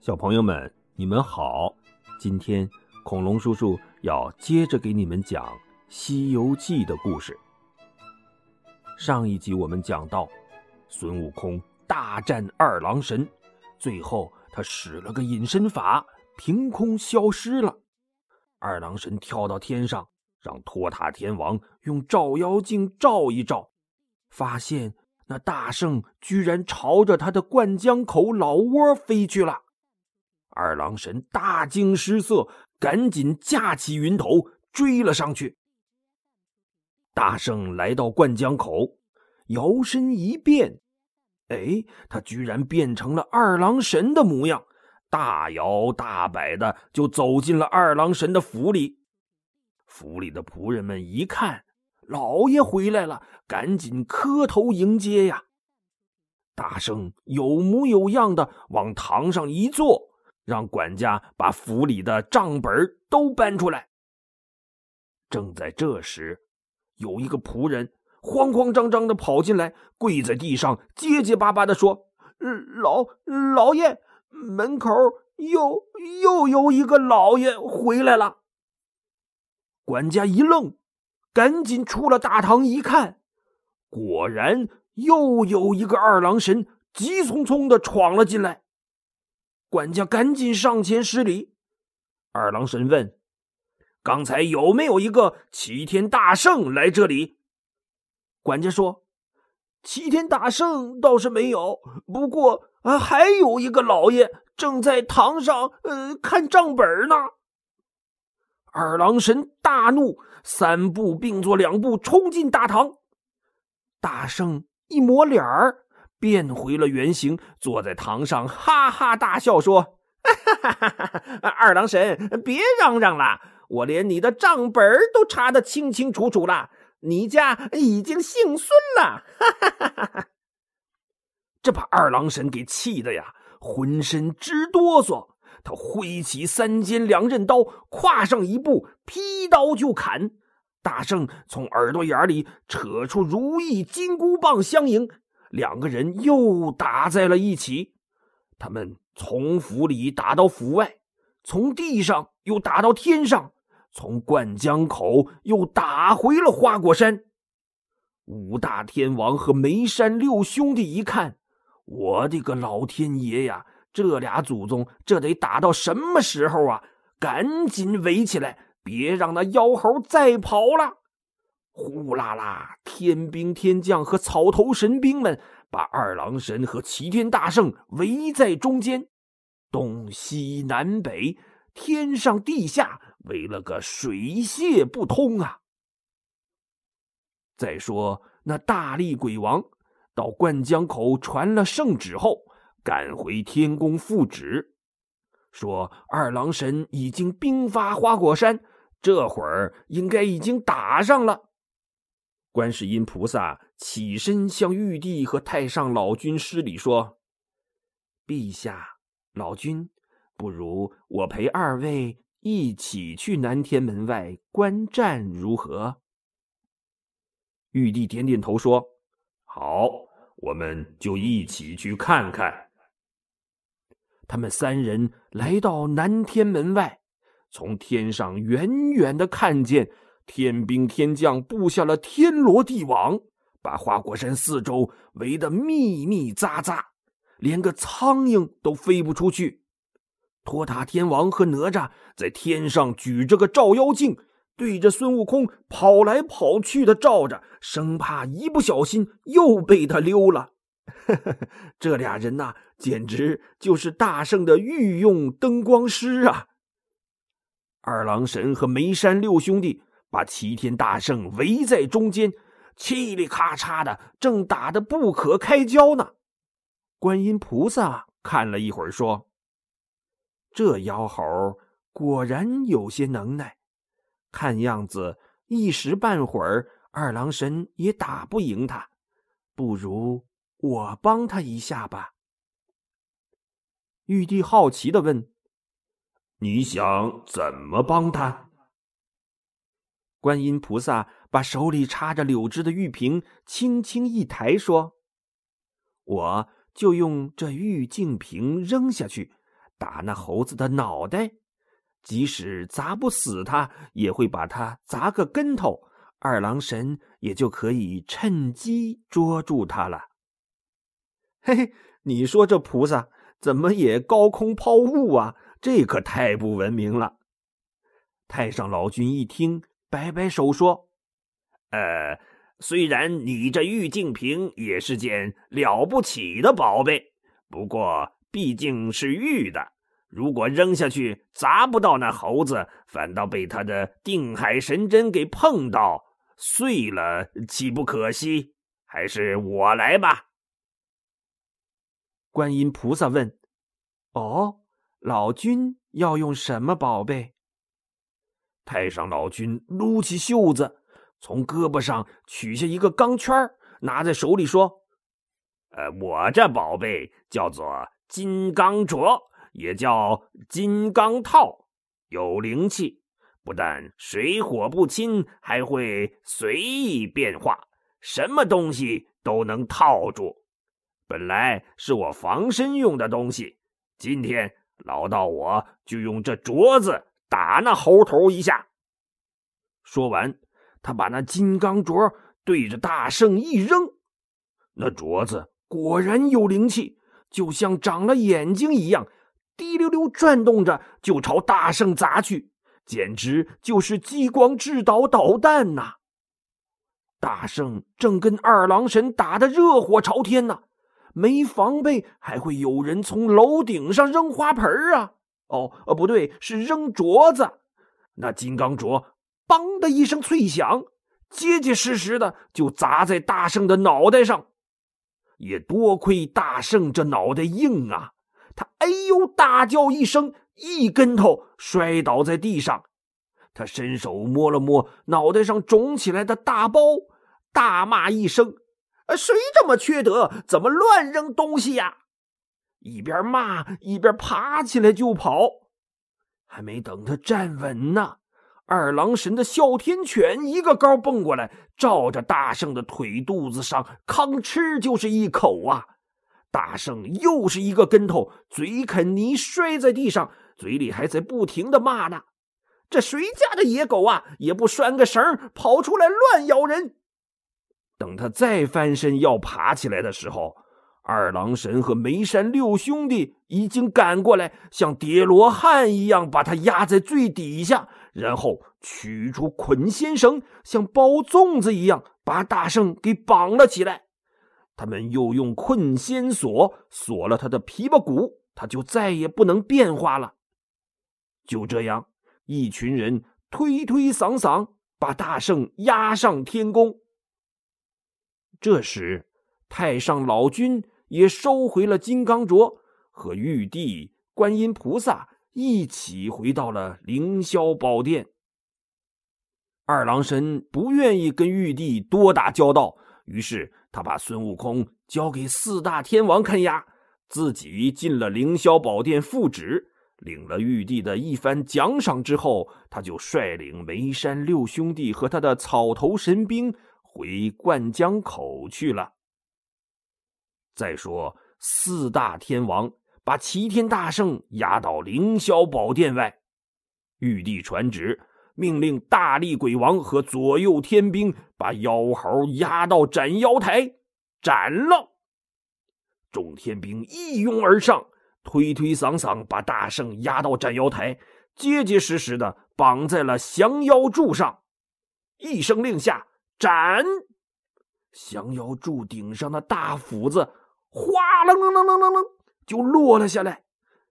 小朋友们，你们好！今天恐龙叔叔要接着给你们讲《西游记》的故事。上一集我们讲到，孙悟空大战二郎神，最后他使了个隐身法，凭空消失了。二郎神跳到天上，让托塔天王用照妖镜照一照，发现那大圣居然朝着他的灌江口老窝飞去了。二郎神大惊失色，赶紧架起云头追了上去。大圣来到灌江口，摇身一变，哎，他居然变成了二郎神的模样，大摇大摆的就走进了二郎神的府里。府里的仆人们一看，老爷回来了，赶紧磕头迎接呀。大圣有模有样的往堂上一坐。让管家把府里的账本都搬出来。正在这时，有一个仆人慌慌张张的跑进来，跪在地上，结结巴巴的说：“老老爷，门口又又有一个老爷回来了。”管家一愣，赶紧出了大堂一看，果然又有一个二郎神急匆匆的闯了进来。管家赶紧上前施礼。二郎神问：“刚才有没有一个齐天大圣来这里？”管家说：“齐天大圣倒是没有，不过啊，还有一个老爷正在堂上呃看账本呢。”二郎神大怒，三步并作两步冲进大堂。大圣一抹脸儿。变回了原形，坐在堂上，哈哈大笑，说：“哈哈哈哈二郎神，别嚷嚷了，我连你的账本都查得清清楚楚了，你家已经姓孙了。”哈哈哈哈哈！这把二郎神给气的呀，浑身直哆嗦。他挥起三尖两刃刀，跨上一步，劈刀就砍。大圣从耳朵眼里扯出如意金箍棒相迎。两个人又打在了一起，他们从府里打到府外，从地上又打到天上，从灌江口又打回了花果山。五大天王和梅山六兄弟一看，我的个老天爷呀！这俩祖宗这得打到什么时候啊？赶紧围起来，别让那妖猴再跑了。呼啦啦！天兵天将和草头神兵们把二郎神和齐天大圣围在中间，东西南北、天上地下围了个水泄不通啊！再说那大力鬼王到灌江口传了圣旨后，赶回天宫复旨，说二郎神已经兵发花果山，这会儿应该已经打上了。观世音菩萨起身向玉帝和太上老君施礼说：“陛下，老君，不如我陪二位一起去南天门外观战，如何？”玉帝点点头说：“好，我们就一起去看看。”他们三人来到南天门外，从天上远远的看见。天兵天将布下了天罗地网，把花果山四周围得密密匝匝，连个苍蝇都飞不出去。托塔天王和哪吒在天上举着个照妖镜，对着孙悟空跑来跑去的照着，生怕一不小心又被他溜了。这俩人呐，简直就是大圣的御用灯光师啊！二郎神和梅山六兄弟。把齐天大圣围在中间，嘁里咔嚓的，正打得不可开交呢。观音菩萨看了一会儿，说：“这妖猴果然有些能耐，看样子一时半会儿二郎神也打不赢他，不如我帮他一下吧。”玉帝好奇的问：“你想怎么帮他？”观音菩萨把手里插着柳枝的玉瓶轻轻一抬，说：“我就用这玉净瓶扔下去，打那猴子的脑袋，即使砸不死他，也会把他砸个跟头，二郎神也就可以趁机捉住他了。嘿嘿，你说这菩萨怎么也高空抛物啊？这可太不文明了。太上老君一听，摆摆手说：“呃，虽然你这玉净瓶也是件了不起的宝贝，不过毕竟是玉的，如果扔下去砸不到那猴子，反倒被他的定海神针给碰到碎了，岂不可惜？还是我来吧。”观音菩萨问：“哦，老君要用什么宝贝？”太上老君撸起袖子，从胳膊上取下一个钢圈，拿在手里说：“呃，我这宝贝叫做金刚镯，也叫金刚套，有灵气，不但水火不侵，还会随意变化，什么东西都能套住。本来是我防身用的东西，今天老道我就用这镯子。”打那猴头一下。说完，他把那金刚镯对着大圣一扔，那镯子果然有灵气，就像长了眼睛一样，滴溜溜转动着就朝大圣砸去，简直就是激光制导导弹呐！大圣正跟二郎神打得热火朝天呢，没防备，还会有人从楼顶上扔花盆啊！哦，呃，不对，是扔镯子。那金刚镯“梆”的一声脆响，结结实实的就砸在大圣的脑袋上。也多亏大圣这脑袋硬啊，他哎呦大叫一声，一跟头摔倒在地上。他伸手摸了摸脑袋上肿起来的大包，大骂一声：“谁这么缺德？怎么乱扔东西呀？”一边骂一边爬起来就跑，还没等他站稳呢，二郎神的哮天犬一个高蹦过来，照着大圣的腿肚子上吭哧就是一口啊！大圣又是一个跟头，嘴啃泥摔在地上，嘴里还在不停的骂呢：“这谁家的野狗啊，也不拴个绳，跑出来乱咬人！”等他再翻身要爬起来的时候。二郎神和梅山六兄弟已经赶过来，像叠罗汉一样把他压在最底下，然后取出捆仙绳，像包粽子一样把大圣给绑了起来。他们又用困仙锁锁了他的琵琶骨，他就再也不能变化了。就这样，一群人推推搡搡，把大圣押上天宫。这时，太上老君。也收回了金刚镯，和玉帝、观音菩萨一起回到了凌霄宝殿。二郎神不愿意跟玉帝多打交道，于是他把孙悟空交给四大天王看押，自己进了凌霄宝殿复旨，领了玉帝的一番奖赏之后，他就率领梅山六兄弟和他的草头神兵回灌江口去了。再说，四大天王把齐天大圣押到凌霄宝殿外，玉帝传旨，命令大力鬼王和左右天兵把妖猴押到斩妖台斩了。众天兵一拥而上，推推搡搡把大圣押到斩妖台，结结实实的绑在了降妖柱上。一声令下，斩！降妖柱顶上的大斧子。哗楞楞楞楞楞楞，就落了下来。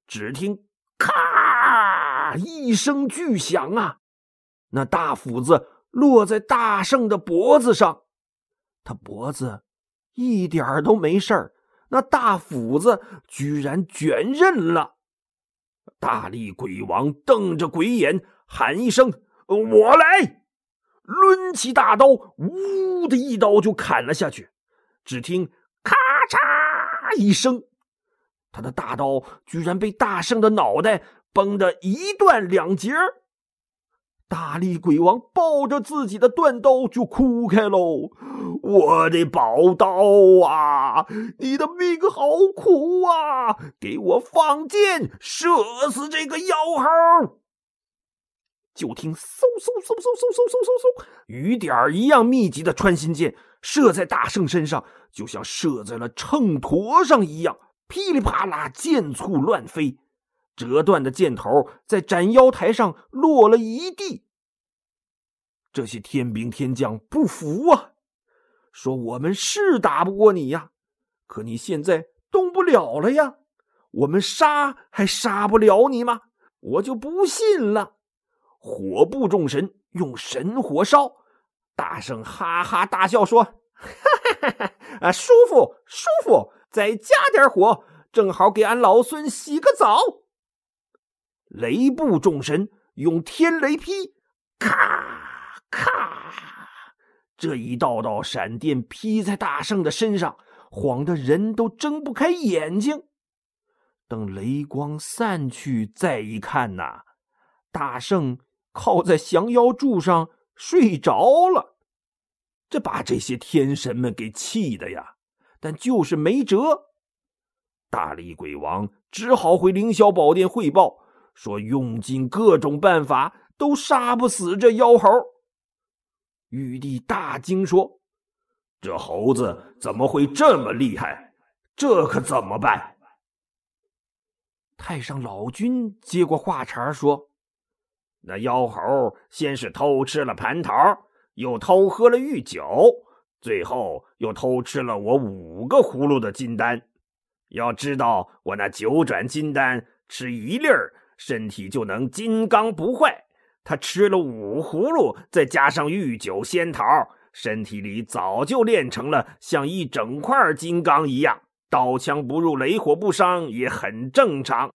只听“咔”一声巨响啊！那大斧子落在大圣的脖子上，他脖子一点都没事儿，那大斧子居然卷刃了。大力鬼王瞪着鬼眼，喊一声：“我来！”抡起大刀，呜的一刀就砍了下去。只听。一声，他的大刀居然被大圣的脑袋崩得一断两截大力鬼王抱着自己的断刀就哭开喽：“我的宝刀啊，你的命好苦啊！给我放箭，射死这个妖猴！”就听嗖嗖嗖嗖嗖嗖嗖嗖嗖，雨点儿一样密集的穿心箭射在大圣身上，就像射在了秤砣上一样，噼里啪啦，箭簇乱飞。折断的箭头在斩妖台上落了一地。这些天兵天将不服啊，说：“我们是打不过你呀，可你现在动不了了呀，我们杀还杀不了你吗？我就不信了。”火部众神用神火烧，大圣哈哈大笑说：“哈哈哈哈！啊，舒服舒服，再加点火，正好给俺老孙洗个澡。”雷部众神用天雷劈，咔咔，这一道道闪电劈在大圣的身上，晃得人都睁不开眼睛。等雷光散去，再一看呐，大圣靠在降妖柱上睡着了。这把这些天神们给气的呀，但就是没辙。大力鬼王只好回凌霄宝殿汇报。说用尽各种办法都杀不死这妖猴。玉帝大惊说：“这猴子怎么会这么厉害？这可怎么办？”太上老君接过话茬说：“那妖猴先是偷吃了蟠桃，又偷喝了御酒，最后又偷吃了我五个葫芦的金丹。要知道，我那九转金丹吃一粒儿。”身体就能金刚不坏。他吃了五葫芦，再加上御酒仙桃，身体里早就练成了像一整块金刚一样，刀枪不入，雷火不伤，也很正常。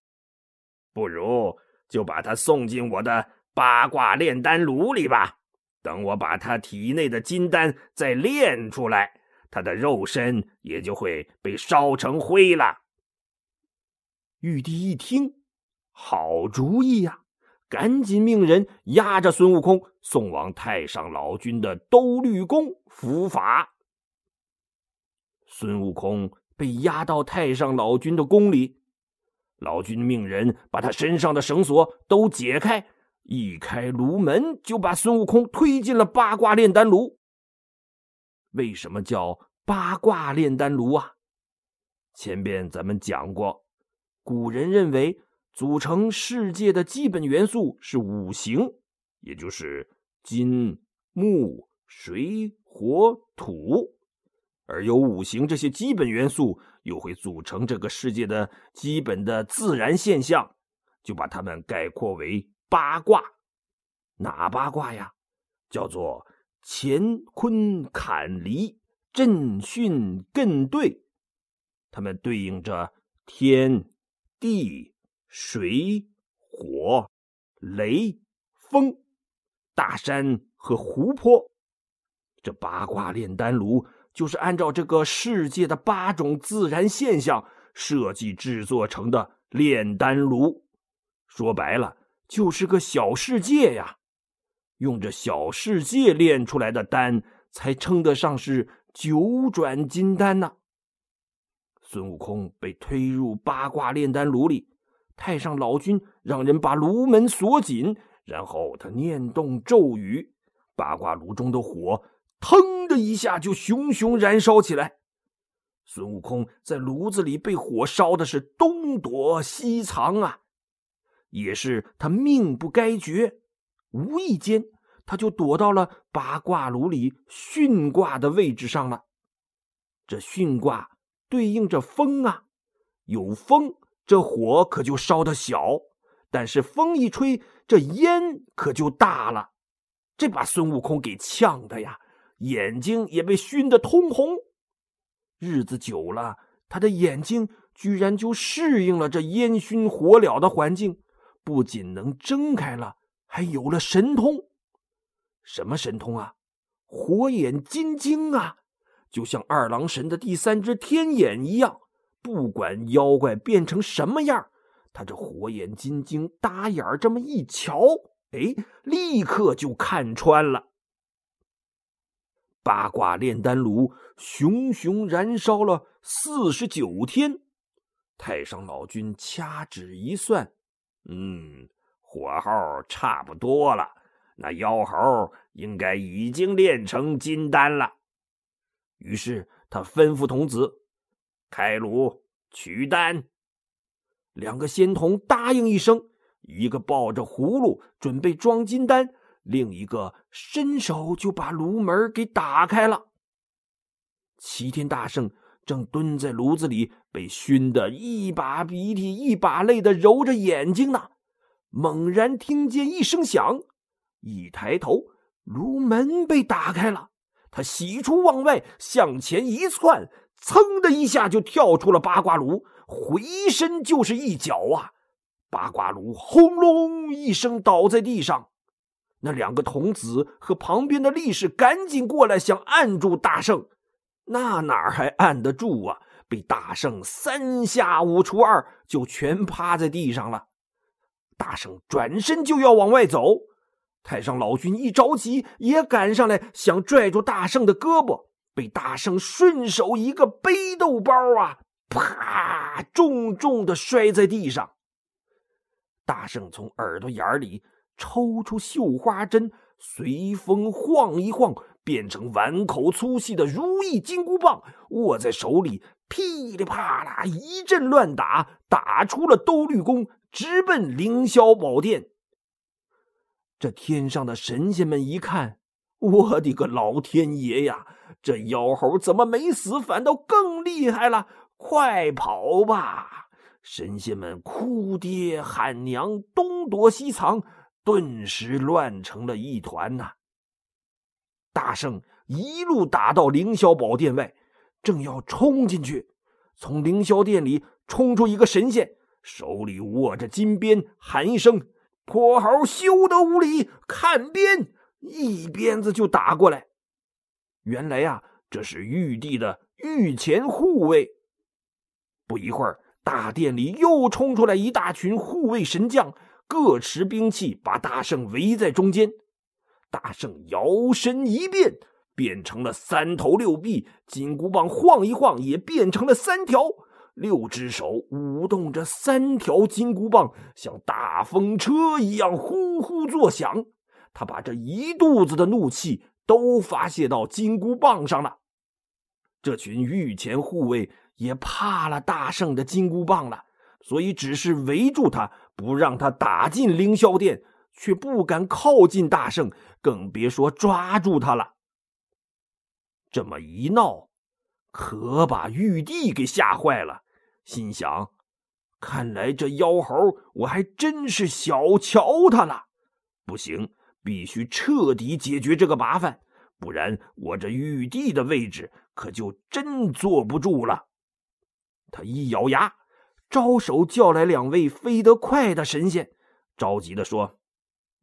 不如就把他送进我的八卦炼丹炉里吧。等我把他体内的金丹再炼出来，他的肉身也就会被烧成灰了。玉帝一听。好主意呀！赶紧命人押着孙悟空送往太上老君的兜率宫伏法。孙悟空被押到太上老君的宫里，老君命人把他身上的绳索都解开，一开炉门就把孙悟空推进了八卦炼丹炉。为什么叫八卦炼丹炉啊？前边咱们讲过，古人认为。组成世界的基本元素是五行，也就是金、木、水、火、土。而有五行这些基本元素，又会组成这个世界的基本的自然现象，就把它们概括为八卦。哪八卦呀？叫做乾坤坎离震巽艮兑，它们对应着天地。水、火、雷、风、大山和湖泊，这八卦炼丹炉就是按照这个世界的八种自然现象设计制作成的炼丹炉。说白了，就是个小世界呀。用这小世界炼出来的丹，才称得上是九转金丹呢。孙悟空被推入八卦炼丹炉里。太上老君让人把炉门锁紧，然后他念动咒语，八卦炉中的火腾的一下就熊熊燃烧起来。孙悟空在炉子里被火烧的是东躲西藏啊，也是他命不该绝，无意间他就躲到了八卦炉里巽卦的位置上了。这巽卦对应着风啊，有风。这火可就烧得小，但是风一吹，这烟可就大了。这把孙悟空给呛的呀，眼睛也被熏得通红。日子久了，他的眼睛居然就适应了这烟熏火燎的环境，不仅能睁开了，还有了神通。什么神通啊？火眼金睛啊，就像二郎神的第三只天眼一样。不管妖怪变成什么样，他这火眼金睛、搭眼儿这么一瞧，哎，立刻就看穿了。八卦炼丹炉熊熊燃烧了四十九天，太上老君掐指一算，嗯，火候差不多了。那妖猴应该已经炼成金丹了。于是他吩咐童子开炉取丹。两个仙童答应一声，一个抱着葫芦准备装金丹。另一个伸手就把炉门给打开了。齐天大圣正蹲在炉子里，被熏得一把鼻涕一把泪的揉着眼睛呢。猛然听见一声响，一抬头，炉门被打开了。他喜出望外，向前一窜，噌的一下就跳出了八卦炉，回身就是一脚啊！八卦炉轰隆一声倒在地上。那两个童子和旁边的力士赶紧过来，想按住大圣，那哪还按得住啊？被大圣三下五除二就全趴在地上了。大圣转身就要往外走，太上老君一着急也赶上来，想拽住大圣的胳膊，被大圣顺手一个背豆包啊，啪，重重的摔在地上。大圣从耳朵眼里。抽出绣花针，随风晃一晃，变成碗口粗细的如意金箍棒，握在手里，噼里啪啦一阵乱打，打出了兜率宫，直奔凌霄宝殿。这天上的神仙们一看，我的个老天爷呀！这妖猴怎么没死，反倒更厉害了？快跑吧！神仙们哭爹喊娘，东躲西藏。顿时乱成了一团呐！大圣一路打到凌霄宝殿外，正要冲进去，从凌霄殿里冲出一个神仙，手里握着金鞭，喊一声：“泼猴休得无礼，看鞭！”一鞭子就打过来。原来呀，这是玉帝的御前护卫。不一会儿，大殿里又冲出来一大群护卫神将。各持兵器，把大圣围在中间。大圣摇身一变，变成了三头六臂，金箍棒晃一晃，也变成了三条。六只手舞动着三条金箍棒，像大风车一样呼呼作响。他把这一肚子的怒气都发泄到金箍棒上了。这群御前护卫也怕了大圣的金箍棒了，所以只是围住他。不让他打进凌霄殿，却不敢靠近大圣，更别说抓住他了。这么一闹，可把玉帝给吓坏了，心想：看来这妖猴我还真是小瞧他了。不行，必须彻底解决这个麻烦，不然我这玉帝的位置可就真坐不住了。他一咬牙。招手叫来两位飞得快的神仙，着急的说：“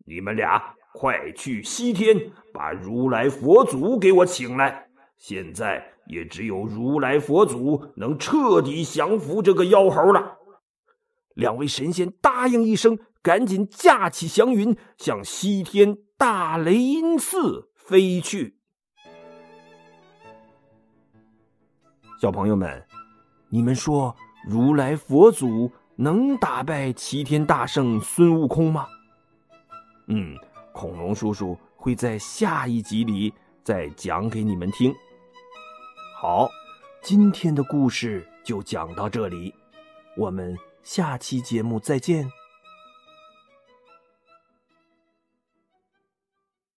你们俩快去西天，把如来佛祖给我请来。现在也只有如来佛祖能彻底降服这个妖猴了。”两位神仙答应一声，赶紧架起祥云，向西天大雷音寺飞去。小朋友们，你们说？如来佛祖能打败齐天大圣孙悟空吗？嗯，恐龙叔叔会在下一集里再讲给你们听。好，今天的故事就讲到这里，我们下期节目再见。